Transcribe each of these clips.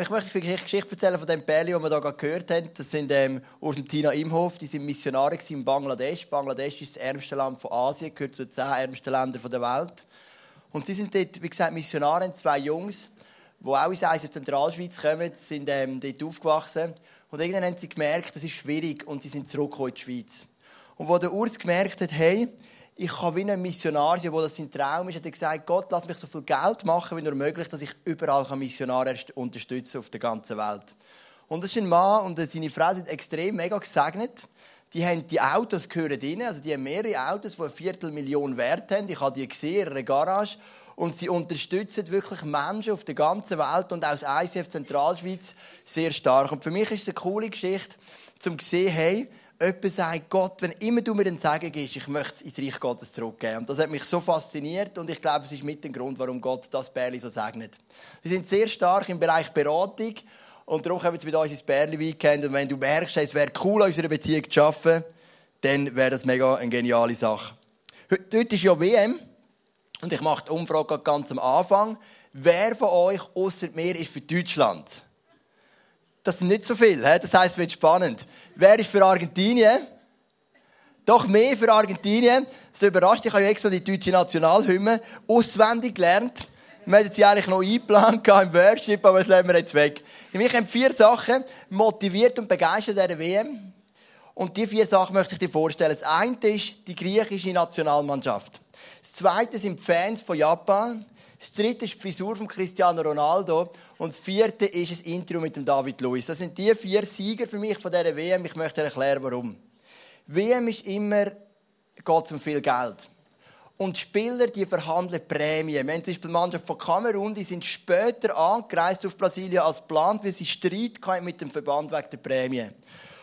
Ich möchte eine Geschichte erzählen von dem Pärchen, das wir hier gehört haben. Das sind ähm, Urs und Tina Imhof. Die sind Missionare in Bangladesch. Bangladesch ist das ärmste Land von Asien, gehört zu den zehn ärmsten Ländern der Welt. Und sie sind dort, wie gesagt, Missionare, zwei Jungs, die auch aus der Zentralschweiz kommen, sind ähm, dort aufgewachsen. Und irgendwann haben sie gemerkt, das ist schwierig und sie sind zurückgekommen in die Schweiz. Und wo der Urs gemerkt hat, hey, ich kann wie ein Missionar sein, wo das sein Traum ist, hat er gesagt, Gott, lass mich so viel Geld machen, wie nur möglich, dass ich überall Missionare unterstützen auf der ganzen Welt. Und das ist ein Mann und seine Frau sind extrem mega gesegnet. Die haben die Autos gehören rein, also die haben mehrere Autos, die eine Viertelmillion Wert haben. Ich habe die gesehen in einer Garage. Und sie unterstützen wirklich Menschen auf der ganzen Welt und aus ICF Zentralschweiz sehr stark. Und für mich ist es eine coole Geschichte, um zu sehen, hey, jemand sagt, Gott, wenn immer du mir den Segen gibst, ich möchte es ins Reich Gottes zurückgeben. Und das hat mich so fasziniert und ich glaube, es ist mit dem Grund, warum Gott das Bärli so segnet. Sie sind sehr stark im Bereich Beratung und darum kommen wir mit uns ins Bärli-Weekend und wenn du merkst, es wäre cool, an unserer Beziehung zu arbeiten, dann wäre das mega eine geniale Sache. Heute ist ja WM und ich mache die Umfrage ganz am Anfang. Wer von euch außer mir ist für Deutschland? Das sind nicht so viele. Das heisst, es wird spannend. Wer ist für Argentinien? Doch mehr für Argentinien. So überrascht, ich habe ja extra die deutsche Nationalhymne auswendig gelernt. Wir hatten sie eigentlich noch eingeplant im Worship, aber das lassen wir jetzt weg. Ich habe vier Sachen motiviert und begeistert an der WM. Und diese vier Sachen möchte ich dir vorstellen. Das eine ist die griechische Nationalmannschaft. Das zweite sind die Fans von Japan. Das dritte ist die Frisur von Cristiano Ronaldo. Und das vierte ist ein Interview mit dem David Luiz. Das sind die vier Sieger für mich von dieser WM. Ich möchte erklären, warum. WM ist immer, geht um viel Geld. Und die Spieler, die verhandeln Prämien. Wir zum Beispiel Mannschaft von Kamerun, die sind später angereist auf Brasilien als geplant, weil sie Streit mit dem Verband wegen der Prämie.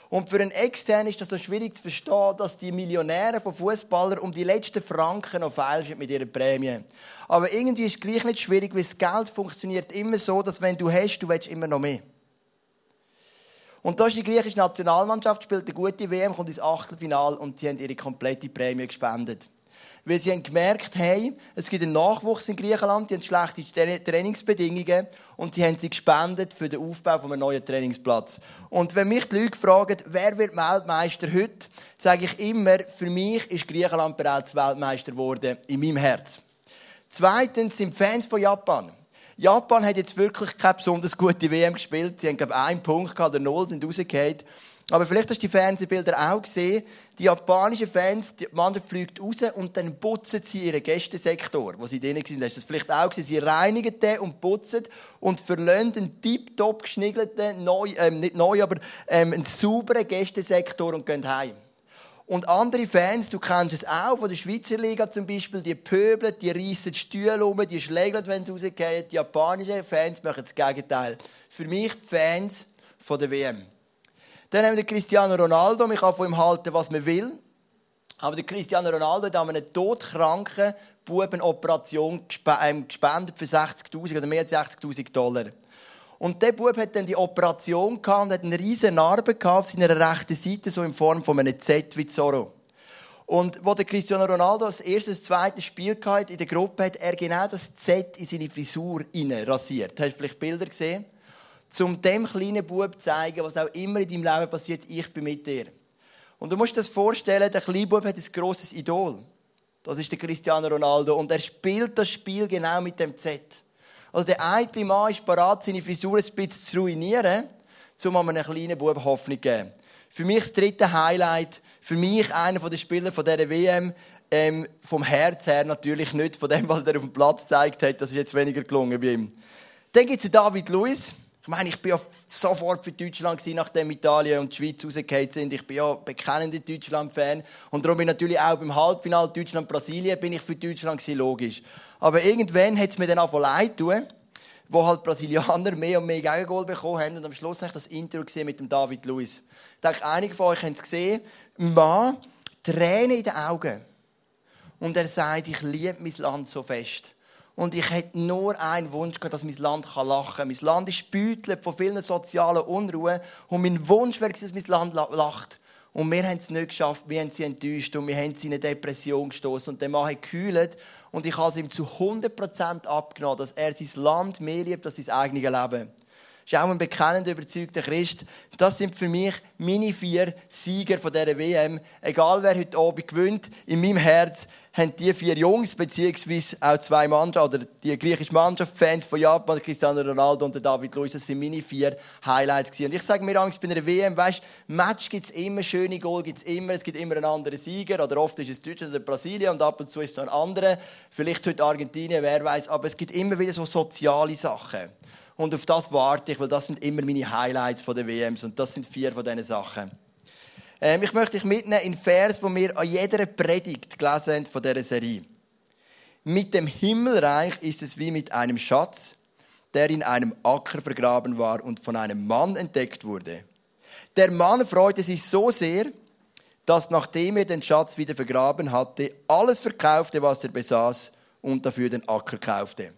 Und für einen Externen ist das so schwierig zu verstehen, dass die Millionäre von Fußballern um die letzten Franken noch feilschen mit ihrer Prämie. Aber irgendwie ist es gleich nicht schwierig, weil das Geld funktioniert immer so, dass wenn du hast, du willst immer noch mehr. Und da ist die griechische Nationalmannschaft, spielt eine gute WM, kommt ins Achtelfinale und sie haben ihre komplette Prämie gespendet weil sie haben gemerkt, hey, es gibt einen Nachwuchs in Griechenland, die haben schlechte Trainingsbedingungen und sie haben sie gespendet für den Aufbau von einem neuen Trainingsplatz. Und wenn mich die Leute fragen, wer wird Weltmeister heute, sage ich immer, für mich ist Griechenland bereits Weltmeister geworden, in meinem Herz. Zweitens sind Fans von Japan. Japan hat jetzt wirklich keine besonders gute WM gespielt. Sie haben, glaube ich, einen Punkt oder null sind rausgefallen. Aber vielleicht hast du die Fernsehbilder auch gesehen. Die japanischen Fans, die Mannschaft fliegt raus und dann putzen sie ihren Gästesektor, wo sie drinnen waren. Hast du das vielleicht auch gesehen? Sie reinigen den und putzen und verlassen einen tiptop geschniegelten, neu, ähm, nicht neu, aber ähm, einen sauberen Gästesektor und gehen heim. Und andere Fans, du kennst es auch, von der Schweizer Liga zum Beispiel, die pöbeln, die reissen die Stühle um, die schlägeln, wenn sie rausgehen. Die japanischen Fans machen das Gegenteil. Für mich die Fans von der WM. Dann haben wir den Cristiano Ronaldo. Man kann von ihm halten, was man will. Aber der Cristiano Ronaldo hat an einer todkranken Bubenoperation ähm, gespendet für 60.000 oder mehr als 60.000 Dollar. Und der Bub hat dann die Operation gehabt und hat eine riesige Narbe auf seiner rechten Seite, so in Form von einem Z wie Zorro. Und wo der Cristiano Ronaldo das erste, das zweite Spiel hatte in der Gruppe, hat er genau das Z in seine Frisur rasiert. Hast du vielleicht Bilder gesehen? Um dem kleinen Bub zu zeigen, was auch immer in deinem Leben passiert, ich bin mit dir. Und du musst dir das vorstellen, der kleine Bub hat ein grosses Idol. Das ist der Cristiano Ronaldo. Und er spielt das Spiel genau mit dem Z. Also der eine Mann ist bereit, seine Frisur ein bisschen zu ruinieren, um einem kleinen Bub Hoffnung zu geben. Für mich das dritte Highlight, für mich einer der Spieler dieser WM, ähm, vom Herz her natürlich nicht, von dem, was er auf dem Platz gezeigt hat, das ist jetzt weniger gelungen bei ihm. Dann gibt es David Luiz. Ich meine, ich bin ja sofort für Deutschland gewesen, nachdem Italien und die Schweiz rausgefallen sind. Ich bin ja bekennender Deutschland-Fan. Und darum bin ich natürlich auch beim Halbfinale Deutschland-Brasilien bin ich für Deutschland gewesen, logisch. Aber irgendwann hat es mir dann auch leid tun, wo halt Brasilianer mehr und mehr Gegengol bekommen haben. Und am Schluss habe ich das Interview gesehen mit dem David Luiz. Ich denke, einige von euch haben es gesehen. Ein Mann, Tränen in den Augen. Und er sagt, ich liebe mein Land so fest. Und ich hätte nur einen Wunsch gehabt, dass mein Land lachen kann. Mein Land ist beutelt von vielen sozialen Unruhen. Und mein Wunsch wäre, dass mein Land lacht. Und wir haben es nicht geschafft, wir haben sie enttäuscht und wir haben sie in eine Depression gestoßen. Und der Mann hat gekühlt und ich habe es ihm zu 100% abgenommen, dass er sein Land mehr liebt als sein eigenes Leben. ist auch ein bekennender, überzeugter Christ. Das sind für mich meine vier Sieger von dieser WM. Egal wer heute Abend gewinnt, in meinem Herz haben die vier Jungs, beziehungsweise auch zwei Mannschaften, oder die griechische Mannschaft, Fans von Japan, Cristiano Ronaldo und David Luiz, das sind meine vier Highlights gewesen. Und ich sage mir Angst bei einer WM, weißt, Match gibt es immer, schöne Goal gibt es immer, es gibt immer einen anderen Sieger, oder oft ist es Deutschland oder Brasilien und ab und zu ist es noch ein anderer, vielleicht heute Argentinien, wer weiß, aber es gibt immer wieder so soziale Sachen. Und auf das warte ich, weil das sind immer meine Highlights von der WMs und das sind vier von diesen Sachen. Ähm, ich möchte dich mitnehmen in Vers, wo wir an jeder Predigt gelesen haben von dieser Serie. Mit dem Himmelreich ist es wie mit einem Schatz, der in einem Acker vergraben war und von einem Mann entdeckt wurde. Der Mann freute sich so sehr, dass nachdem er den Schatz wieder vergraben hatte, alles verkaufte, was er besaß und dafür den Acker kaufte.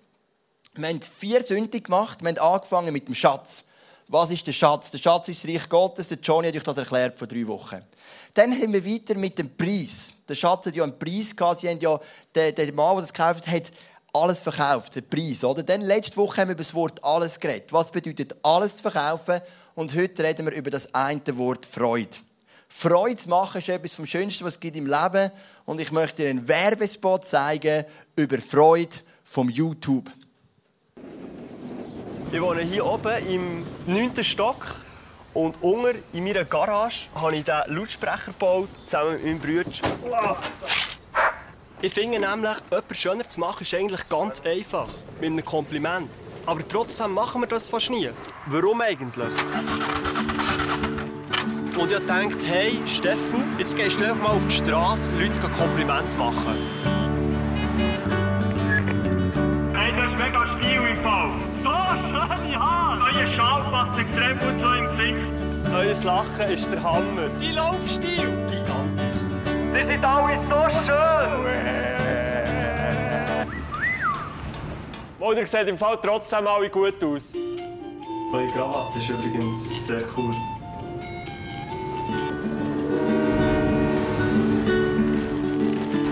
Wir haben vier Sünden gemacht. Wir haben angefangen mit dem Schatz. Was ist der Schatz? Der Schatz ist das Reich Gottes. Der Johnny hat euch das erklärt vor drei Wochen. Dann haben wir weiter mit dem Preis. Der Schatz hat ja einen Preis gehabt. Sie haben ja, der, der Mann, der das gekauft hat, alles verkauft, den Preis. Oder? Dann letzte Woche haben wir über das Wort alles geredet. Was bedeutet alles zu verkaufen? Und heute reden wir über das eine Wort Freude. Freude zu machen ist etwas vom Schönsten, was es gibt im Leben. Und ich möchte dir einen Werbespot zeigen über Freude vom YouTube. Ich wohne hier oben im 9. Stock und unter in meiner Garage habe ich diesen Lautsprecher gebaut, zusammen mit meinem Bruder. Ich finde nämlich, etwas schöner zu machen, ist eigentlich ganz einfach. Mit einem Kompliment. Aber trotzdem machen wir das fast nie. Warum eigentlich? Und ich dachte, hey, Steffu, jetzt gehst du einfach mal auf die Straße Leute Kompliment machen. Extrem gut so im Gesicht. Euer Lachen ist der Hammer. Die Laufstil, gigantisch. Die sind alle so schön. Und ihr seht im Fall trotzdem alle gut aus. Eure Krawatte ist übrigens sehr cool.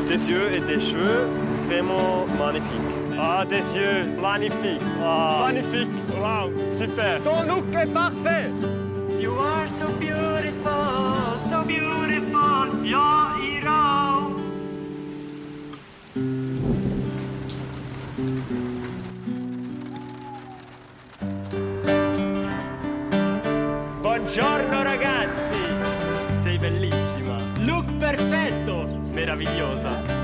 Des yeux et des cheveux vraiment magnifiques. Ah, des yeux magnifiques. Ah, magnifique. Wow, super. Ton look est parfait. You are so beautiful, so beautiful. Ja, Ira. Buongiorno ragazzi. Sei bellissima. Look perfetto. Meravigliosa.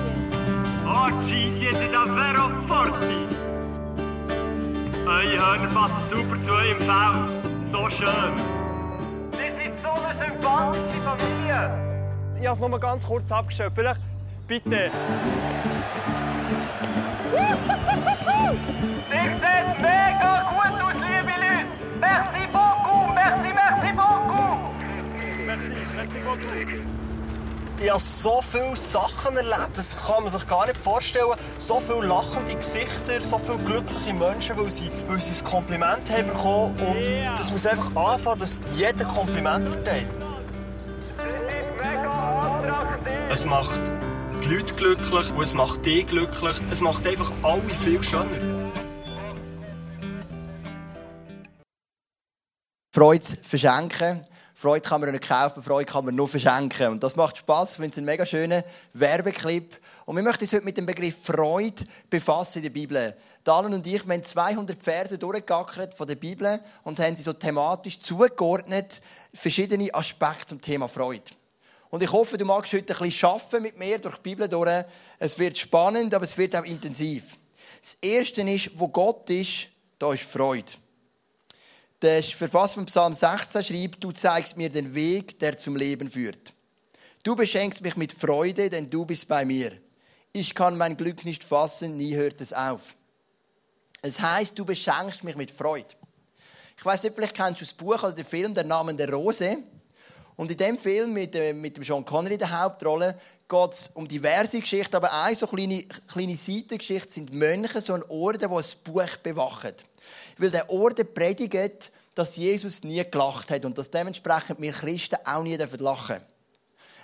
Oggi siete davvero forti. Eure Hörner passen super zu eurem Fell. So schön. Die sind so eine sympathische Familie. Ich habe es noch mal ganz kurz abgestellt. Vielleicht bitte. Ihr seht mega gut aus, liebe Leute. Merci beaucoup, merci, merci beaucoup. Merci, merci beaucoup. Ich habe so viele Sachen erlebt, das kann man sich gar nicht vorstellen. So viele lachende Gesichter, so viele glückliche Menschen, weil sie, weil sie ein Kompliment haben bekommen. Und das muss einfach anfangen, dass jeder Kompliment verteilt. Es macht die Leute glücklich und es macht dich glücklich. Es macht einfach alle viel schöner. Freude verschenken. Freude kann man nicht kaufen, Freude kann man nur verschenken. Und das macht Spaß. Ich finde es einen mega schönen Werbeclip. Und wir möchten uns heute mit dem Begriff Freude befassen in der Bibel. Dalen und ich wir haben 200 Verse durchgegackert von der Bibel und haben sie so thematisch zugeordnet, verschiedene Aspekte zum Thema Freude. Und ich hoffe, du magst heute ein bisschen arbeiten mit mir durch die Bibel durch. Es wird spannend, aber es wird auch intensiv. Das Erste ist, wo Gott ist, da ist Freude. Der Verfasser von Psalm 16 schreibt, du zeigst mir den Weg, der zum Leben führt. Du beschenkst mich mit Freude, denn du bist bei mir. Ich kann mein Glück nicht fassen, nie hört es auf. Es heißt, du beschenkst mich mit Freude. Ich weiß nicht, vielleicht kennst du das Buch oder den Film Der Name der Rose. Und in dem Film mit, äh, mit dem Sean Connery in der Hauptrolle geht es um diverse Geschichten, aber eine so kleine, kleine Seitengeschichte sind Mönche, so ein Orden, die ein Buch bewachen. Weil der Orden predigt, dass Jesus nie gelacht hat und dass dementsprechend wir Christen auch nie lachen dürfen.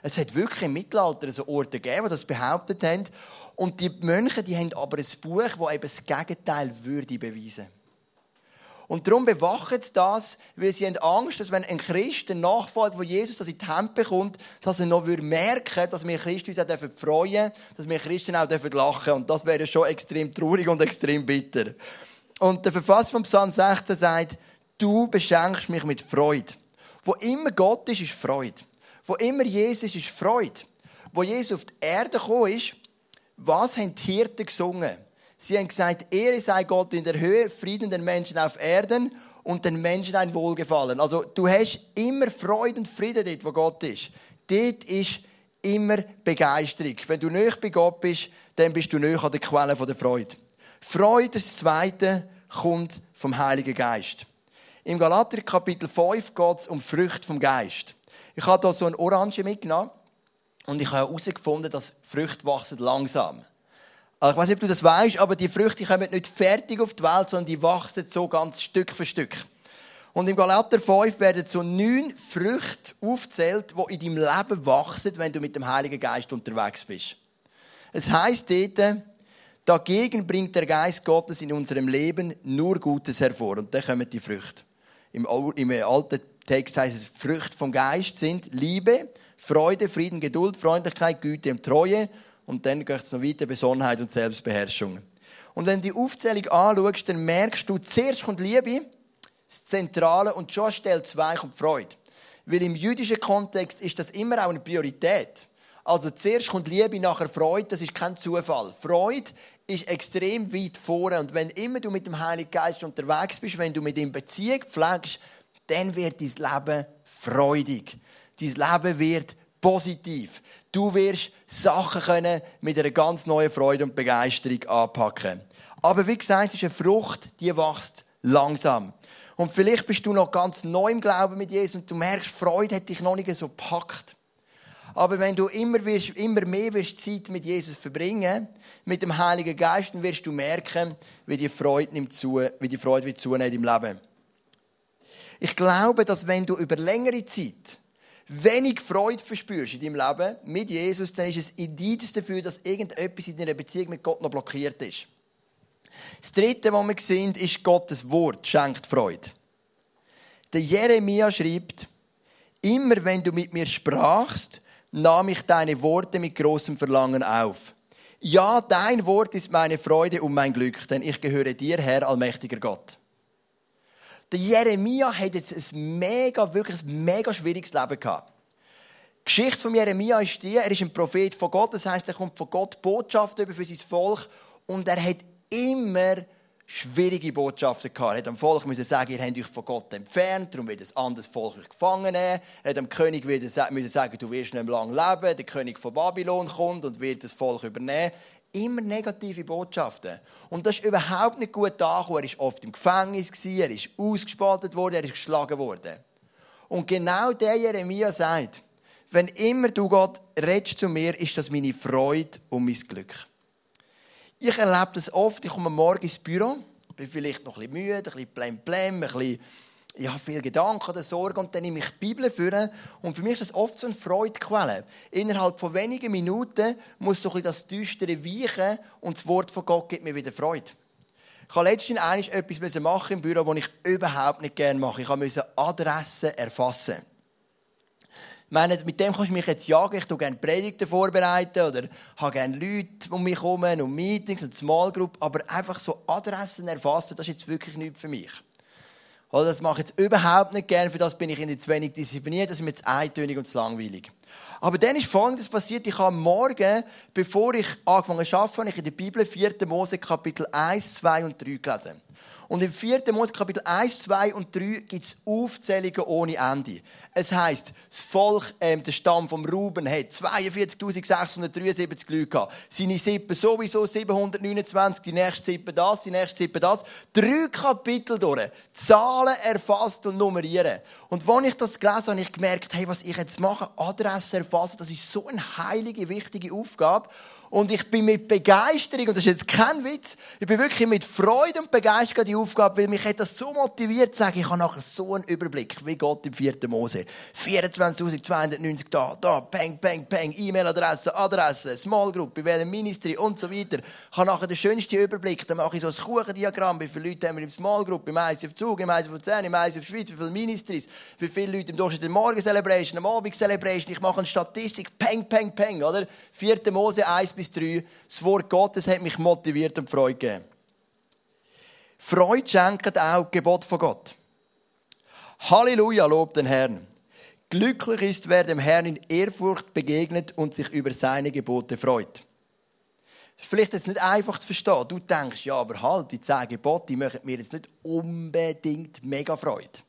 Es hat wirklich im Mittelalter so Orte gegeben, die das behauptet haben. Und die Mönche die haben aber ein Buch, das eben das Gegenteil würde beweisen. Und darum bewachen sie das, weil sie haben Angst, dass wenn ein Christ, ein Nachfolger von Jesus, das in die Hände bekommt, dass er noch merken würde, dass wir Christen uns auch freuen dürfen, dass wir Christen auch lachen dürfen. Und das wäre schon extrem traurig und extrem bitter. Und der Verfasser von Psalm 16 sagt, du beschenkst mich mit Freude. Wo immer Gott ist, ist Freude. Wo immer Jesus ist, ist Freude. Wo Jesus auf die Erde gekommen ist, was haben die Hirten gesungen? Sie haben gesagt, Ehre sei Gott in der Höhe, Frieden den Menschen auf Erden und den Menschen ein Wohlgefallen. Also du hast immer Freude und Frieden dort, wo Gott ist. Dort ist immer Begeisterung. Wenn du nicht bei Gott bist, dann bist du nicht an der Quelle der Freude. Freude, das Zweite, kommt vom Heiligen Geist. Im Galater Kapitel 5 geht es um Früchte vom Geist. Ich habe hier so eine Orange mitgenommen und ich habe herausgefunden, dass Früchte wachsen langsam. Also ich weiß nicht, ob du das weißt, aber die Früchte kommen nicht fertig auf die Welt, sondern die wachsen so ganz Stück für Stück. Und im Galater 5 werden so neun Früchte aufgezählt, die in deinem Leben wachsen, wenn du mit dem Heiligen Geist unterwegs bist. Es heißt dort, dagegen bringt der Geist Gottes in unserem Leben nur Gutes hervor. Und dann kommen die Früchte. Im, im alten Text heißt es, Früchte vom Geist sind Liebe, Freude, Frieden, Geduld, Freundlichkeit, Güte und Treue und dann geht es noch weiter, Besonnenheit und Selbstbeherrschung. Und wenn du die Aufzählung anschaust, dann merkst du, zuerst kommt Liebe, das Zentrale, und schon stellt zwei kommt Freude. Weil im jüdischen Kontext ist das immer auch eine Priorität. Also zuerst kommt Liebe, nachher Freude, das ist kein Zufall. Freude ist extrem weit vorne. Und wenn immer du mit dem Heiligen Geist unterwegs bist, wenn du mit ihm Beziehung pflegst, dann wird dein Leben freudig. Dein Leben wird positiv. Du wirst Sachen können mit einer ganz neuen Freude und Begeisterung anpacken. Aber wie gesagt, ist eine Frucht, die wächst langsam. Und vielleicht bist du noch ganz neu im Glauben mit Jesus und du merkst, Freude hat dich noch nicht so gepackt. Aber wenn du immer, wirst, immer mehr wirst Zeit mit Jesus verbringen, mit dem Heiligen Geist, dann wirst du merken, wie die Freude nimmt zu, wie die Freude wird zunehmen im Leben. Ich glaube, dass wenn du über längere Zeit wenig Freude verspürst in deinem Leben mit Jesus, dann ist es Indiz dafür, dass irgendetwas in deiner Beziehung mit Gott noch blockiert ist. Das Dritte, was wir sehen, ist Gottes Wort schenkt Freude. Der Jeremia schreibt, immer wenn du mit mir sprachst, nahm ich deine Worte mit großem Verlangen auf. Ja, dein Wort ist meine Freude und mein Glück, denn ich gehöre dir, Herr, allmächtiger Gott. Der Jeremia hat jetzt ein mega, wirklich ein mega schwieriges Leben gehabt. Die Geschichte von Jeremia ist die, er ist ein Prophet von Gott, das heißt, er kommt von Gott Botschaft über für sein Volk und er hat immer schwierige Botschaften gehabt. Er hat dem Volk müssen sagen, ihr habt euch von Gott entfernt, darum wird ein anderes Volk euch gefangen nehmen. Er hat dem König müssen sagen, du wirst nicht lang leben. Der König von Babylon kommt und wird das Volk übernehmen immer negative Botschaften. Und das ist überhaupt nicht gut angekommen. Er war oft im Gefängnis, er ist ausgespaltet worden, er ist geschlagen worden. Und genau der Jeremia sagt, wenn immer du Gott redest zu mir, ist das meine Freude und mein Glück. Ich erlebe das oft, ich komme morgen ins Büro, bin vielleicht noch ein bisschen müde, ein bisschen blem, ein bisschen ich habe viele Gedanken oder Sorgen und dann nehme ich die Bibel für und für mich ist das oft so eine Freudequelle. Innerhalb von wenigen Minuten muss so ein das Düstere weichen und das Wort von Gott gibt mir wieder Freude. Ich habe letztens etwas machen im Büro, das ich überhaupt nicht gerne mache. Ich musste Adressen erfassen. Ich meine, mit dem kannst du mich jetzt jagen. Ich tue gerne Predigten vorbereiten oder habe gerne Leute um mich herum und Meetings und Small Group. Aber einfach so Adressen erfassen, das ist jetzt wirklich nichts für mich. Oder das mache ich jetzt überhaupt nicht gerne, für das bin ich in zu wenig diszipliniert, das ist mir zu eintönig und zu langweilig. Aber dann ist Folgendes passiert, ich habe morgen, bevor ich angefangen arbeiten, habe ich in der Bibel 4. Mose Kapitel 1, 2 und 3 gelesen. Und im 4. Mose Kapitel 1, 2 und 3 gibt es Aufzählungen ohne Ende. Es heisst, das Volk, ähm, der Stamm vom Ruben hat 42.673 Leute gehabt. Seine Sippen sowieso 729, die nächste Sippe das, die nächste Sippe das. Drei Kapitel durch. Zahlen erfasst und nummerieren. Und als ich das gelesen habe, habe ich gemerkt, hey, was ich jetzt mache, Adresse erfassen, das ist so eine heilige, wichtige Aufgabe. Und ich bin mit Begeisterung, und das ist jetzt kein Witz, ich bin wirklich mit Freude und Begeisterung an die Aufgabe, weil mich hat das so motiviert, zu sagen, ich habe nachher so einen Überblick, wie Gott im 4. Mose. 24.290 da, da, peng, peng, peng, E-Mail-Adresse, Adresse, Small Group, bei welchem Ministry und so weiter. Ich habe nachher den schönsten Überblick, dann mache ich so ein Kuchendiagramm, wie viele Leute haben wir im Small Group, im ICF Zug, im ICF 10, im ICF Schweiz, wie viele Ministries, wie viele Leute im Durchschnitt der Morgen Celebration, am Abend Celebration. Ich mache eine Statistik, peng, peng, peng, oder? 4. Mose 1 bis 3. Das Wort Gottes hat mich motiviert und Freude gegeben. Freude schenkt auch Gebot von Gott. Halleluja, lobt den Herrn. Glücklich ist, wer dem Herrn in Ehrfurcht begegnet und sich über seine Gebote freut. Vielleicht ist es nicht einfach zu verstehen. Du denkst, ja, aber halt, die zehn Gebote machen mir jetzt nicht unbedingt mega Freude.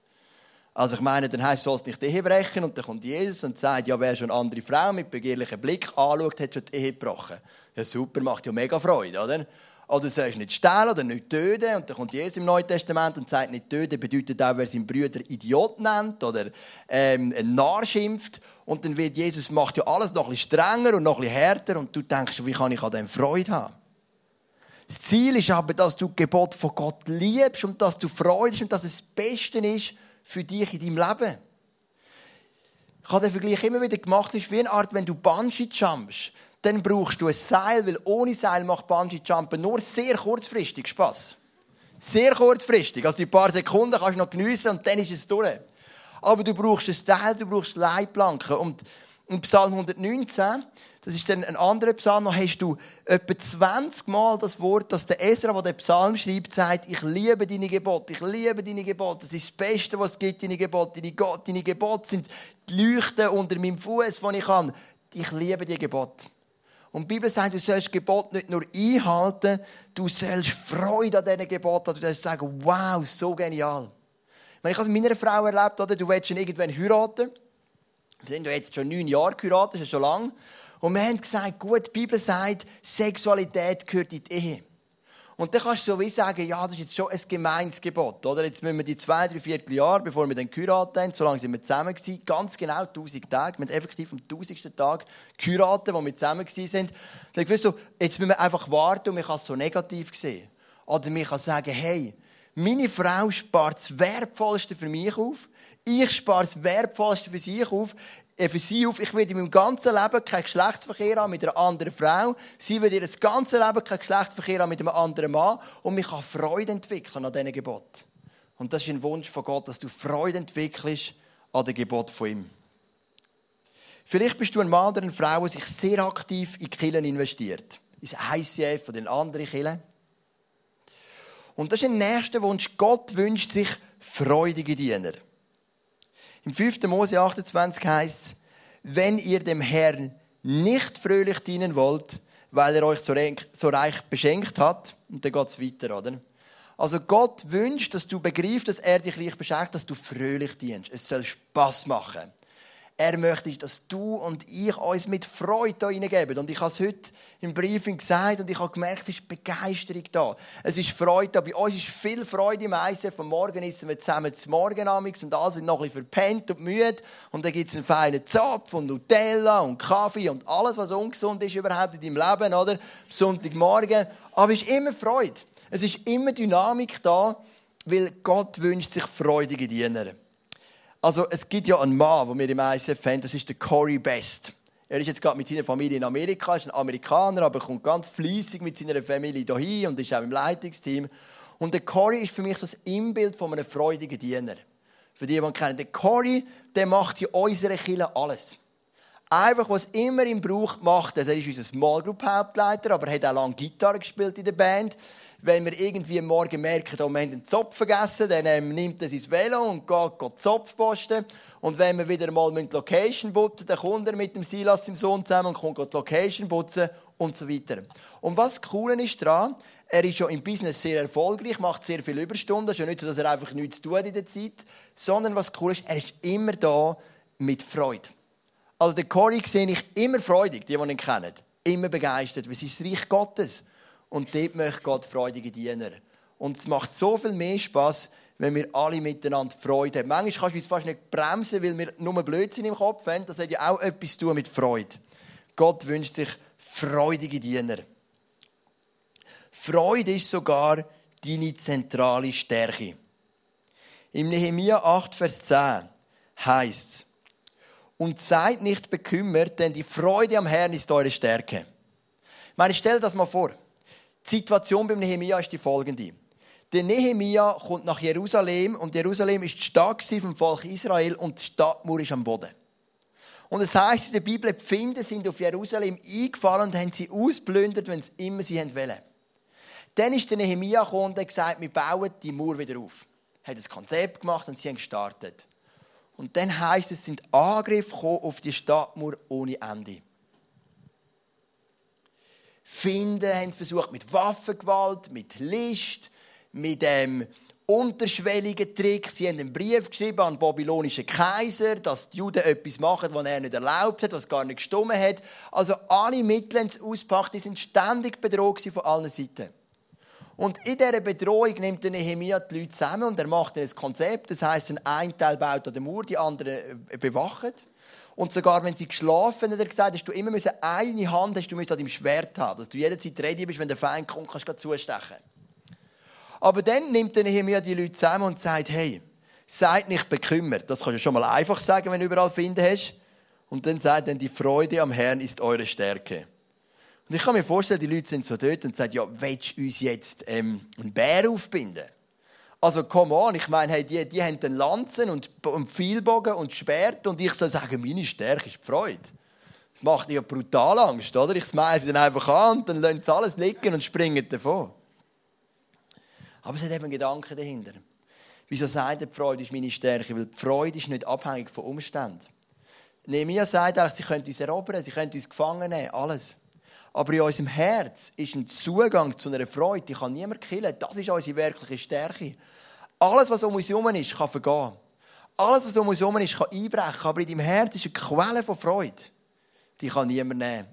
Also ich meine, dann heißt sollst nicht die Ehe brechen und dann kommt Jesus und sagt, ja, wer schon eine andere Frau mit begehrlichem Blick anschaut, hat schon die Ehe gebrochen. Ja super, macht ja mega Freude, oder? Oder sollst nicht stehlen oder nicht töten. Und dann kommt Jesus im Neuen Testament und sagt, nicht töten bedeutet auch, wer seinen Brüder Idiot nennt oder ähm, ein Narr schimpft. Und dann wird Jesus macht ja alles noch ein bisschen strenger und noch ein bisschen härter. Und du denkst, wie kann ich an dem Freude haben? Das Ziel ist aber, dass du Gebot von Gott liebst und dass du Freude hast und dass es das Beste ist, für dich in deinem Leben. Ich habe den Vergleich immer wieder gemacht, es ist wie eine Art, wenn du Bungee jumpst, dann brauchst du ein Seil, weil ohne Seil macht Bungee Jumpen nur sehr kurzfristig Spaß. Sehr kurzfristig, also die paar Sekunden kannst du noch geniessen und dann ist es durch. Aber du brauchst ein Seil, du brauchst Leitplanken und im Psalm 119 das ist dann ein anderer Psalm, da hast du etwa 20 Mal das Wort, dass der Esra, der den Psalm schreibt, sagt, ich liebe deine Gebote, ich liebe deine Gebote, das ist das Beste, was es gibt, deine Gebote. Deine, Gott, deine Gebote sind die Leuchten unter meinem Fuß, die ich kann. Ich liebe die Gebote. Und die Bibel sagt, du sollst Gebot nicht nur einhalten, du sollst Freude an diesen Geboten, du sollst sagen, wow, so genial. Ich habe es mit meiner Frau erlebt, oder? du willst schon irgendwann heiraten. Wir sind jetzt schon neun Jahre geheiratet, das ist schon lang. Und wir haben gesagt, gut, die Bibel sagt, Sexualität gehört in die Ehe. Und dann kannst du so wie sagen, ja, das ist jetzt schon ein gemeines Gebot, oder? Jetzt müssen wir die zwei, drei Vierteljahre, bevor wir dann geheiratet haben, so lange sind wir zusammen gewesen, ganz genau 1000 Tage, wir haben effektiv am 1000. Tag geheiratet, wo wir zusammen gewesen sind. Dann ich so, jetzt müssen wir einfach warten und man kann es so negativ sehen. Oder man kann sagen, hey, meine Frau spart das Wertvollste für mich auf, ich spare das Wertvollste für sich auf für sie auf, ich werde in meinem ganzen Leben keinen Geschlechtsverkehr haben mit einer anderen Frau. Sie wird ihr das ganze Leben keinen Geschlechtsverkehr haben mit einem anderen Mann. Und ich kann Freude entwickeln an diesen Gebot. Und das ist ein Wunsch von Gott, dass du Freude entwickelst an den Gebot von ihm. Vielleicht bist du ein Mann oder eine Frau, die sich sehr aktiv in Killen investiert. Ins ICF oder in andere Killen. Und das ist ein nächster Wunsch. Gott wünscht sich freudige Diener. Im 5. Mose 28 heißt es, wenn ihr dem Herrn nicht fröhlich dienen wollt, weil er euch so reich beschenkt hat, und dann geht es weiter, oder? Also Gott wünscht, dass du begreifst, dass er dich reich beschenkt, dass du fröhlich dienst. Es soll Spaß machen. Er möchte, dass du und ich uns mit Freude hineingeben. Und ich habe es heute im Briefing gesagt und ich habe gemerkt, es ist Begeisterung da. Es ist Freude da. Bei uns ist viel Freude im Eisen. Vom Morgen essen wir zusammen zum Morgenamix und alle sind noch ein bisschen verpennt und müde. Und dann gibt es einen feinen Zopf und Nutella und Kaffee und alles, was ungesund ist überhaupt in deinem Leben, oder? Sonntagmorgen. Aber es ist immer Freude. Es ist immer Dynamik da, weil Gott wünscht sich freudige Diener. Also es gibt ja einen Mann, den wir im ISF haben, das ist der Corey Best. Er ist jetzt gerade mit seiner Familie in Amerika, ist ein Amerikaner, aber kommt ganz fließig mit seiner Familie hierhin und ist auch im Leitungsteam. Und der Corey ist für mich so das Imbild von einem freudigen Diener. Für die, die ihn kennen. Der Corey, der macht in unserer Kirche alles. Einfach, was immer im Brauch macht. Also er ist unser Small Group Hauptleiter, aber er hat auch lange Gitarre gespielt in der Band wenn wir irgendwie am Morgen merken, oh, wir haben einen Zopf vergessen, dann ähm, nimmt er sein Velo und geht, geht Zopf posten. Und wenn wir wieder mal die Location putzen, dann kommt er mit dem Silas im Sohn zusammen und kommt die Location putzen und so weiter. Und was cool ist daran, er ist ja im Business sehr erfolgreich, macht sehr viele Überstunden. Es ist ja nicht so, dass er einfach nichts tut in der Zeit, sondern was cool ist, er ist immer da mit Freude. Also den Corey sehe ich immer freudig, die, die ihn kennen. Immer begeistert, weil es das Reich Gottes. Und dort möchte Gott freudige Diener. Und es macht so viel mehr Spaß, wenn wir alle miteinander Freude haben. Manchmal kannst du uns fast nicht bremsen, weil wir nur Blödsinn im Kopf haben. Das hat ja auch etwas zu tun mit Freude. Gott wünscht sich freudige Diener. Freude ist sogar deine zentrale Stärke. Im Nehemia 8, Vers 10 heißt es, und seid nicht bekümmert, denn die Freude am Herrn ist eure Stärke. Ich meine, stell das mal vor. Die Situation beim Nehemia ist die folgende. Der Nehemia kommt nach Jerusalem und Jerusalem ist die Stadt vom Volk Israel und die Stadtmauer ist am Boden. Und es heißt in der Bibel, die Finden sind auf Jerusalem eingefallen und haben sie ausplündert, wenn sie immer sie wollen. Dann ist der Nehemia gekommen und hat gesagt, wir bauen die Mauer wieder auf. Er hat ein Konzept gemacht und sie haben gestartet. Und dann heißt es, sind Angriffe auf die Stadtmauer ohne Ende. Finden haben sie versucht mit Waffengewalt, mit List, mit dem unterschwelligen Trick. Sie haben einen Brief geschrieben an den babylonischen Kaiser, dass die Juden etwas machen, was er nicht erlaubt hat, was gar nicht gestimmt hat. Also alle Mittel auspackt, die sind ständig bedroht von allen Seiten. Und in dieser Bedrohung nimmt der Nehemia die Leute zusammen und er macht ein Konzept. Das heisst, ein Teil baut an der Mauer, die anderen äh, bewachen. Und sogar wenn sie geschlafen hat er gesagt, dass du immer eine Hand hast, du an deinem Schwert haben, dass du jederzeit ready bist, wenn der Feind kommt, kannst du zustechen. Aber dann nimmt der Nehemia die Leute zusammen und sagt, hey, seid nicht bekümmert. Das kannst du schon mal einfach sagen, wenn du überall finden hast. Und dann sagt er, die Freude am Herrn ist eure Stärke. Und ich kann mir vorstellen, die Leute sind so dort und sagen, ja, willst du uns jetzt ähm, einen Bär aufbinden? Also, come on, ich meine, hey, die, die haben Lanzen und, und Pfeilbogen und Schwert und ich soll sagen, meine Stärke ist die Freude. Das macht ja brutal Angst, oder? Ich schmeiße sie dann einfach an und dann lassen sie alles liegen und springen davon. Aber es hat eben einen Gedanken dahinter. Wieso sagt er, die Freude ist meine Stärke? Weil die Freude ist nicht abhängig von Umständen. Nehemiah sagt eigentlich, sie können uns erobern, sie können uns gefangen nehmen, alles. Aber in unserem Herz ist ein Zugang zu einer Freude, die kann niemand killen. Das ist unsere wirkliche Stärke. Alles, was um uns herum ist, kann vergehen. Alles, was um uns herum ist, kann einbrechen. Aber in deinem Herz ist eine Quelle von Freude. Die kann niemand nehmen.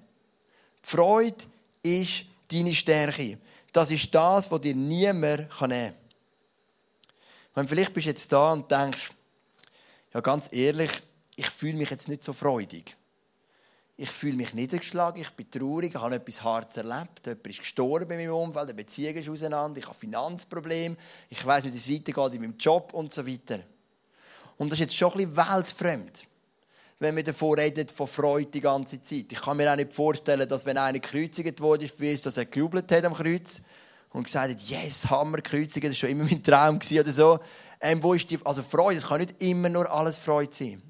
Die Freude ist deine Stärke. Das ist das, was dir niemand nehmen kann. Wenn vielleicht bist du jetzt da und denkst, ja ganz ehrlich, ich fühle mich jetzt nicht so freudig ich fühle mich niedergeschlagen, ich bin traurig, ich habe etwas Hartes erlebt, jemand ist gestorben in meinem Umfeld, eine Beziehung ist auseinander, ich habe Finanzprobleme, ich weiß nicht, wie es weitergeht in meinem Job und so weiter. Und das ist jetzt schon ein bisschen weltfremd, wenn wir davon reden, von Freude die ganze Zeit. Ich kann mir auch nicht vorstellen, dass wenn einer gekreuzigt wurde, für uns, dass er gejubelt hat am Kreuz und gesagt hat, yes, Hammer, kreuzigen, das war schon immer mein Traum oder so. Ähm, wo ist die, also Freude, es kann nicht immer nur alles Freude sein.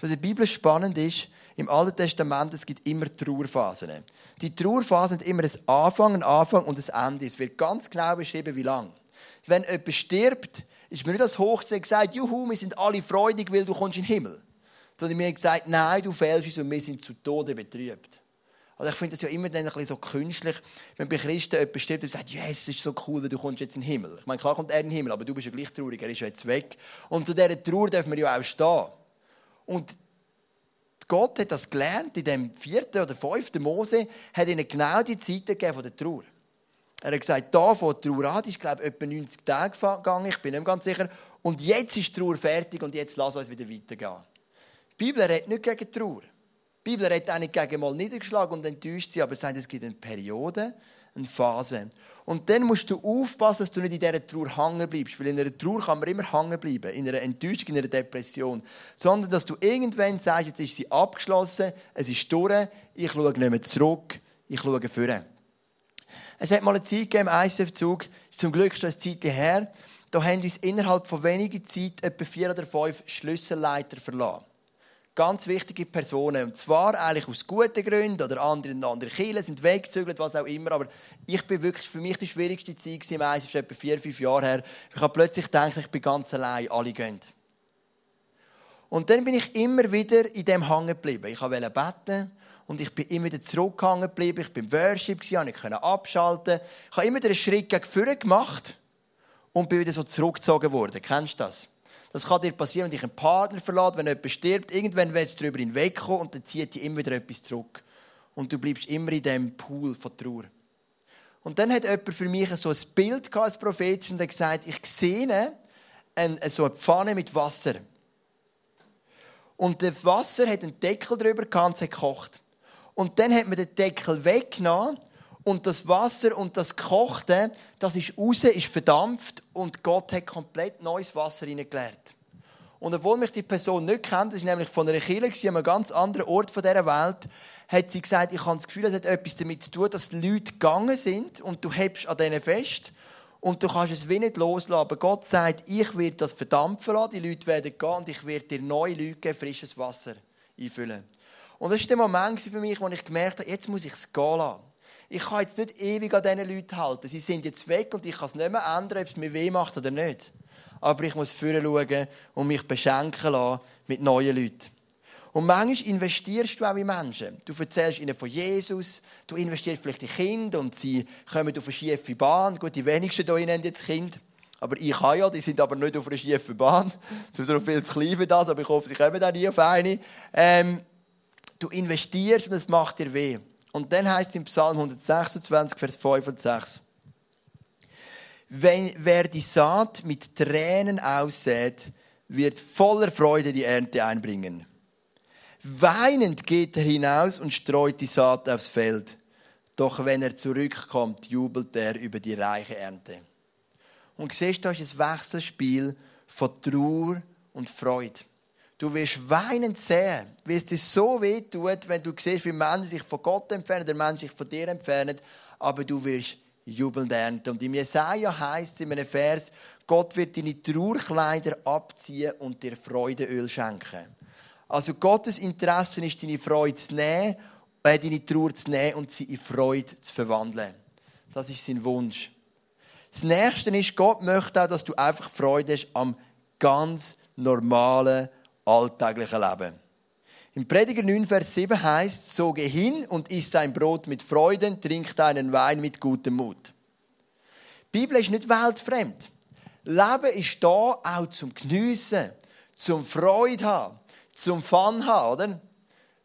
Was in der Bibel spannend ist, im Alten Testament, es gibt immer Trauerphasen. Die Trauerphasen sind immer ein Anfang, ein Anfang und ein Ende. Es wird ganz genau beschrieben, wie lang. Wenn jemand stirbt, ist mir nicht das Hochzeit gesagt, juhu, wir sind alle freudig, weil du kommst in den Himmel. Sondern mir gesagt, nein, du fehlst uns und wir sind zu Tode betrübt. Also ich finde das ja immer dann ein bisschen so künstlich, wenn bei Christen jemand stirbt und sagt, yes, es ist so cool, du kommst jetzt in den Himmel. Ich meine, klar kommt er in den Himmel, aber du bist ja gleich traurig, er ist ja jetzt weg. Und zu dieser Trauer dürfen wir ja auch stehen. Und Gott hat das gelernt in dem vierten oder fünften Mose, hat ihnen genau die Zeit gegeben von der Trauer. Er hat gesagt, da von der Trauer an, ist glaube ich etwa 90 Tage gegangen, ich bin nicht ganz sicher. Und jetzt ist die Trauer fertig und jetzt lass uns wieder weitergehen. Die Bibel redet nicht gegen Trauer. Die Bibel redet auch nicht gegen mal niedergeschlagen und enttäuscht sie, aber es sagt, es gibt eine Periode, eine Phase. Und dann musst du aufpassen, dass du nicht in dieser Trauer hängen bleibst. Weil in einer Trauer kann man immer hängen bleiben. In einer Enttäuschung, in einer Depression. Sondern, dass du irgendwann sagst, jetzt ist sie abgeschlossen, es ist durch, ich schaue nicht mehr zurück, ich schaue vorne. Es hat mal eine Zeit gegeben im ICF-Zug, zum Glück schon eine Zeit her, da haben uns innerhalb von weniger Zeit etwa vier oder fünf Schlüsselleiter verlassen ganz wichtige Personen. Und zwar eigentlich aus guten Gründen oder andere in andere Kirchen sind weggezügelt, was auch immer. Aber ich bin wirklich, für mich die schwierigste Zeit im Eis, ist etwa vier, fünf Jahre her. Ich habe plötzlich gedacht, ich bin ganz allein, alle gehen. Und dann bin ich immer wieder in dem hängen geblieben. Ich wollte beten und ich bin immer wieder zurückgehangen geblieben. Ich war im Worship, ich konnte abschalten. Ich habe immer wieder einen Schritt gegen vorne gemacht und bin wieder so zurückgezogen worden. Kennst du das? Das kann dir passieren, wenn dich ein Partner verlässt, wenn jemand stirbt. Irgendwann wird es darüber hinwegkommen und dann zieht dir immer wieder etwas zurück. Und du bleibst immer in diesem Pool von Trauer. Und dann hat jemand für mich so ein Bild gehabt, als prophetisch, und hat gesagt, ich sehe eine, so eine Pfanne mit Wasser. Und das Wasser hat einen Deckel drüber gehabt und es hat gekocht. Und dann hat man den Deckel weggenommen und das Wasser und das Gekochte, das ist raus, ist verdampft und Gott hat komplett neues Wasser hineingeleert. Und obwohl mich die Person nicht kennt, das ist nämlich von einer Kirche, an einem ganz anderen Ort dieser Welt, hat sie gesagt, ich habe das Gefühl, es hat etwas damit zu tun, dass die Leute gegangen sind und du hebst an denen fest und du kannst es wie nicht loslassen. Aber Gott sagt, ich werde das verdampfen lassen, die Leute werden gehen und ich werde dir neue Leute geben, frisches Wasser einfüllen. Und das war der Moment für mich, wo ich gemerkt habe, jetzt muss ich es gehen lassen. Ich kann jetzt nicht ewig an diesen Leuten halten. Sie sind jetzt weg und ich kann es nicht mehr ändern, ob es mir weh macht oder nicht. Aber ich muss vorher schauen und mich beschenken lassen mit neuen Leuten. Und manchmal investierst du auch in Menschen. Du erzählst ihnen von Jesus, du investierst vielleicht in Kinder und sie kommen auf eine schiefe Bahn. Gut, die wenigsten hier haben jetzt Kind. Aber ich habe ja, die sind aber nicht auf einer schiefen Bahn. Es ist noch viel zu klein für das, aber ich hoffe, sie kommen auch nie auf eine. Ähm, du investierst und es macht dir weh. Und dann heißt es im Psalm 126, Vers 5 und 6. Wenn, wer die Saat mit Tränen aussät, wird voller Freude die Ernte einbringen. Weinend geht er hinaus und streut die Saat aufs Feld. Doch wenn er zurückkommt, jubelt er über die reiche Ernte. Und siehst, da ist ein Wechselspiel von Trauer und Freude. Du wirst weinend sehen, wie es dir so weh tut, wenn du siehst, wie Menschen sich von Gott entfernen, der Mensch sich von dir entfernt, aber du wirst jubelnd ernten. Und im Jesaja heißt es in einem Vers, Gott wird deine Trauerkleider abziehen und dir Freudeöl schenken. Also Gottes Interesse ist, deine Freude zu nehmen, äh, deine Trauer zu nehmen und sie in Freude zu verwandeln. Das ist sein Wunsch. Das Nächste ist, Gott möchte auch, dass du einfach Freude hast am ganz normalen, alltäglichen Leben. Im Prediger 9, Vers 7 heißt, so geh hin und iss dein Brot mit Freuden, trink deinen Wein mit gutem Mut. Die Bibel ist nicht weltfremd. Leben ist da auch zum Geniessen, zum Freude haben zum Fun haben, oder?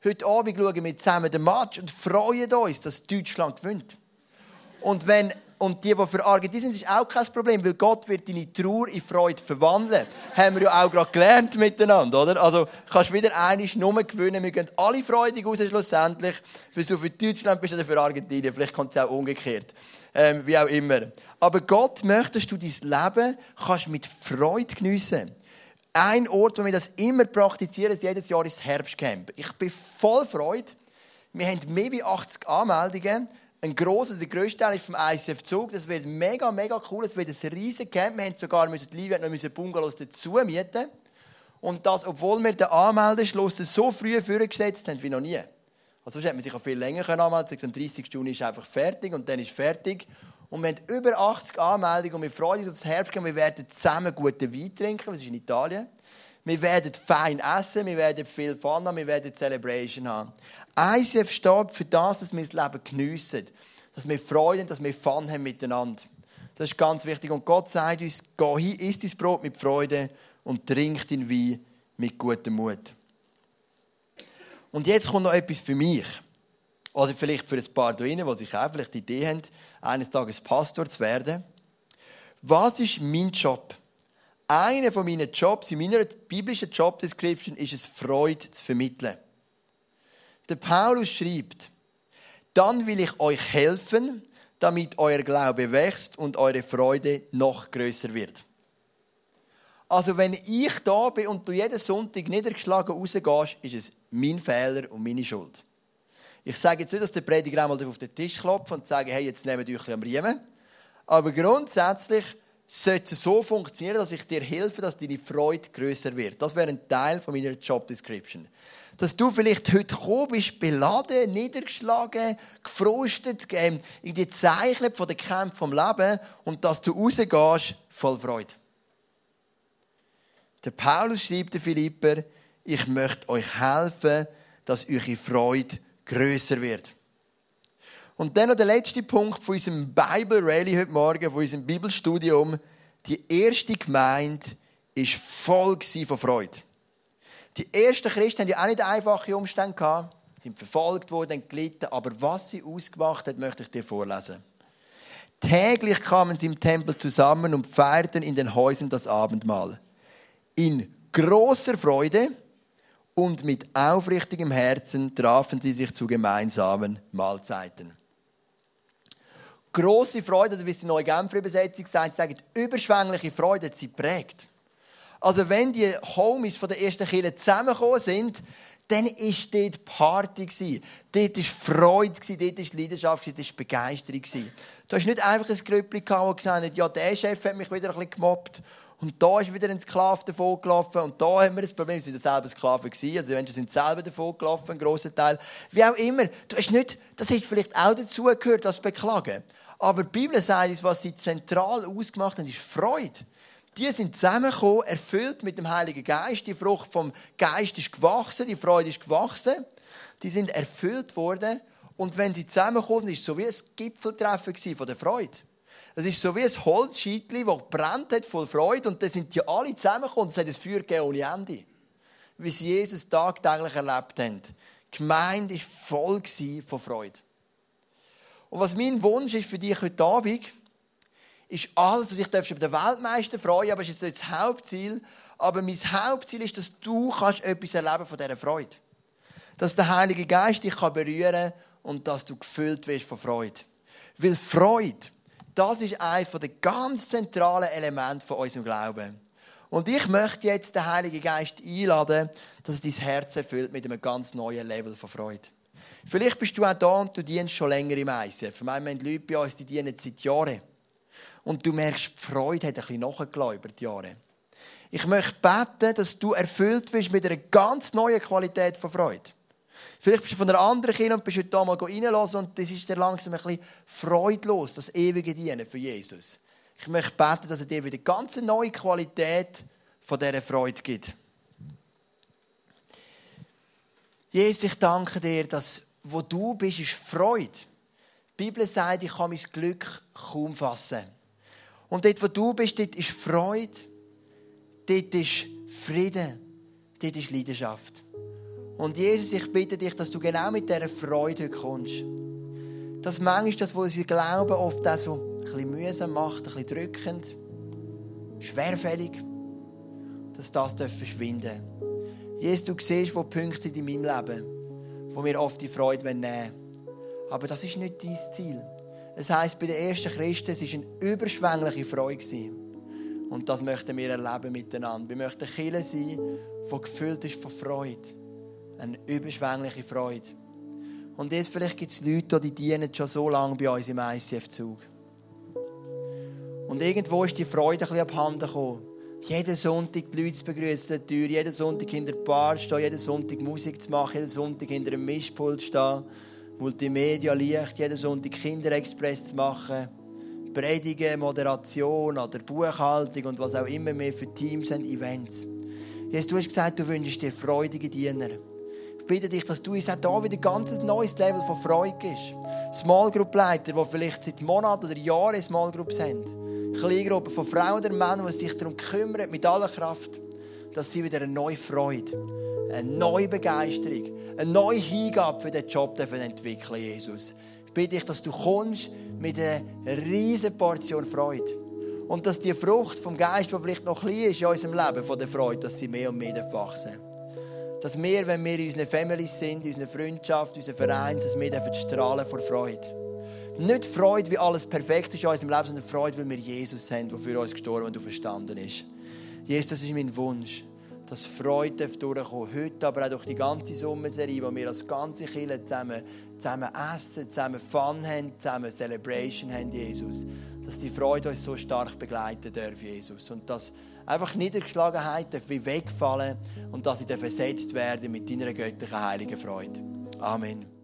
Heute Abend schauen wir zusammen den Match und freuen uns, dass Deutschland gewinnt. Und, wenn, und die, die für Argentinien sind, ist auch kein Problem, weil Gott wird deine Trauer in Freude verwandeln. Haben wir ja auch gerade gelernt miteinander, oder? Also kannst wieder einiges Nummer gewinnen. Wir gehen alle freudig raus schlussendlich. Bis du für Deutschland bist oder für Argentinien. Vielleicht kommt es auch umgekehrt. Ähm, wie auch immer. Aber Gott möchtest du dein Leben kannst mit Freude geniessen. Ein Ort, wo wir das immer praktizieren, jedes Jahr ist das Herbstcamp. Ich bin voll Freude. Wir haben mehr als 80 Anmeldungen. Ein grosser, der grösste Teil ist vom ICF Zug. Das wird mega, mega cool. Es wird ein riesiges Camp. Wir haben sogar müssen, die Livia noch Bungalows dazu mieten. Und das, obwohl wir den Anmeldeschluss so früh vorgesetzt haben wie noch nie. Also sonst hätte man sich auch viel länger anmelden können. Am 30. Juni ist einfach fertig und dann ist fertig. Und wir haben über 80 Anmeldungen und wir freuen uns aufs Herbst. Wir werden zusammen guten Wein trinken, das ist in Italien. Wir werden fein essen, wir werden viel Fun haben, wir werden Celebration haben. ICF steht für das, dass wir das Leben geniessen. Dass wir Freude dass wir Fun haben miteinander. Das ist ganz wichtig. Und Gott sagt uns, geh hin, isst dein Brot mit Freude und trink den Wein mit gutem Mut. Und jetzt kommt noch etwas für mich. Oder vielleicht für ein paar hier die sich auch vielleicht die Idee haben, eines Tages Pastor zu werden. Was ist mein Job? Einer von meinen Jobs in meiner biblischen Jobdescription ist es, Freude zu vermitteln. Der Paulus schreibt, dann will ich euch helfen, damit euer Glaube wächst und eure Freude noch größer wird. Also wenn ich da bin und du jeden Sonntag niedergeschlagen rausgehst, ist es mein Fehler und meine Schuld. Ich sage jetzt nicht, dass der Prediger einmal auf den Tisch klopft und sagt, hey, jetzt wir euch am Riemen. Aber grundsätzlich sollte so funktionieren, dass ich dir helfe, dass deine Freude größer wird. Das wäre ein Teil von meiner Job Description. Dass du vielleicht heute gekommen bist, beladen, niedergeschlagen, gefrustet, ähm, irgendwie gezeichnet von den Kämpfen vom Leben und dass du rausgehst voll Freude. Der Paulus schreibt der Philipper, ich möchte euch helfen, dass eure Freude größer wird. Und dann noch der letzte Punkt von unserem Bible Rally heute Morgen, von unserem Bibelstudium. Die erste Gemeinde war voll von Freude. Die ersten Christen hatten ja auch nicht einfache Umstände. Sie sind verfolgt worden, gelitten. Aber was sie ausgemacht hat, möchte ich dir vorlesen. Täglich kamen sie im Tempel zusammen und feierten in den Häusern das Abendmahl. In großer Freude und mit aufrichtigem Herzen trafen sie sich zu gemeinsamen Mahlzeiten. Grosse Freude, oder wie es die neue Genfer Übersetzung sagt, sagen, überschwängliche Freude hat sie prägt. Also wenn die Homies von der ersten Kirche zusammengekommen sind, dann war dort Party. Dort war Freude, dort war Leidenschaft, dort war Begeisterung. Du hast nicht einfach ein Grüppli das gesagt hat, ja, der Chef hat mich wieder ein bisschen gemobbt. Und da ist wieder ein Sklave davon gelaufen. Und da haben wir das Problem, wir sind selber Sklaven. Also, Menschen sind selber davon gelaufen, ein grosser Teil. Wie auch immer. Du hast nicht, das ist vielleicht auch dazu gehört, das Beklagen. Aber die Bibel sagt uns, was sie zentral ausgemacht haben, ist Freude. Die sind zusammengekommen, erfüllt mit dem Heiligen Geist. Die Frucht vom Geist ist gewachsen, die Freude ist gewachsen. Die sind erfüllt worden. Und wenn sie zusammenkommen, ist es so wie ein Gipfeltreffen von der Freude. Es ist so wie ein Holzscheitli, das brennt hat, voll Freude. Und dann sind die alle zusammengekommen und es hat ein Feuer gegeben ohne Ende. Wie sie Jesus tagtäglich erlebt haben. Die Gemeinde war voll von Freude. Und was mein Wunsch ist für dich heute Abend, ist alles, was ich über den Weltmeister freuen, aber das ist jetzt das Hauptziel. Aber mein Hauptziel ist, dass du kannst etwas erleben von dieser Freude. Dass der Heilige Geist dich berühren kann und dass du gefüllt wirst von Freude. Weil Freude, das ist eines der ganz zentralen Elemente von unserem Glauben. Und ich möchte jetzt den Heiligen Geist einladen, dass dein Herz erfüllt mit einem ganz neuen Level von Freude. Vielleicht bist du auch da und du dienst schon länger im ICF. Für mich haben Leute bei uns, die dienen seit Jahren und du merkst, die Freude hat ein bisschen nachgelassen über die Jahre. Ich möchte beten, dass du erfüllt wirst mit einer ganz neuen Qualität von Freude. Vielleicht bist du von einer anderen Kirche und bist heute da mal reinlassen und das ist dir langsam ein bisschen freudlos, das ewige Dienen für Jesus. Ich möchte beten, dass er dir wieder eine ganz neue Qualität von dieser Freude gibt. Jesus, ich danke dir, dass wo du bist, ist Freude. Die Bibel sagt, ich kann mein Glück kaum fassen. Und dort, wo du bist, dort ist Freude, dort ist Frieden, dort ist Leidenschaft. Und Jesus, ich bitte dich, dass du genau mit dieser Freude heute kommst. Das manchmal das, was unser Glauben oft auch so ein bisschen mühsam macht, ein bisschen drückend, schwerfällig, dass das verschwinden darf. Jesus, du siehst, wo Punkte sind in meinem Leben, wo mir oft die Freude nehmen wollen. Aber das ist nicht dein Ziel. Es heisst bei den ersten Christen, es war eine überschwängliche Freude. Und das möchten wir erleben miteinander. Wir möchten Kirche sein, die gefüllt ist von Freude. Eine überschwängliche Freude. Und jetzt vielleicht gibt es Leute, die dienen schon so lange bei uns im ICF-Zug. Und irgendwo ist die Freude ein bisschen abhanden gekommen. Jeden Sonntag die Leute zu begrüßen an Tür, jeden Sonntag hinter der Bar stehen, jeden Sonntag Musik zu machen, jeden Sonntag hinter einem Mischpult stehen Multimedia Licht, jeden Sonntag Kinderexpress zu machen, Predigen, Moderation oder Buchhaltung und was auch immer mehr für Teams und Events. Jesus, du hast gesagt, du wünschst dir freudige Diener. Ich bitte dich, dass du uns auch hier wieder ein ganz neues Level von Freude gibst. Small Group Leiter, die vielleicht seit Monaten oder Jahren Small Groups haben. Kleingruppen von Frauen oder Männern, die sich darum kümmern, mit aller Kraft, dass sie wieder eine neue Freude eine neue Begeisterung, eine neue Hingabe für den Job entwickeln, Jesus. Ich bitte dich, dass du kommst mit einer riesen Portion Freude. Und dass die Frucht vom Geist, die vielleicht noch klein ist in unserem Leben, von der Freude, dass sie mehr und mehr wachsen. Dass wir, wenn wir in unseren Families sind, in unserer Freundschaft, in unserem Verein, dass wir strahlen vor Freude. Nicht Freude, wie alles perfekt ist in unserem Leben, sondern Freude, weil wir Jesus haben, der für uns gestorben und verstanden ist. Jesus, das ist mein Wunsch dass Freude durchkommen Heute, aber auch durch die ganze Sommerserie, wo wir als ganze Kirche zusammen, zusammen essen, zusammen Fun haben, zusammen Celebration haben, Jesus. Dass die Freude uns so stark begleiten darf, Jesus. Und dass einfach Niedergeschlagenheit wie wegfallen und dass sie ersetzt werden mit deiner göttlichen heiligen Freude. Amen.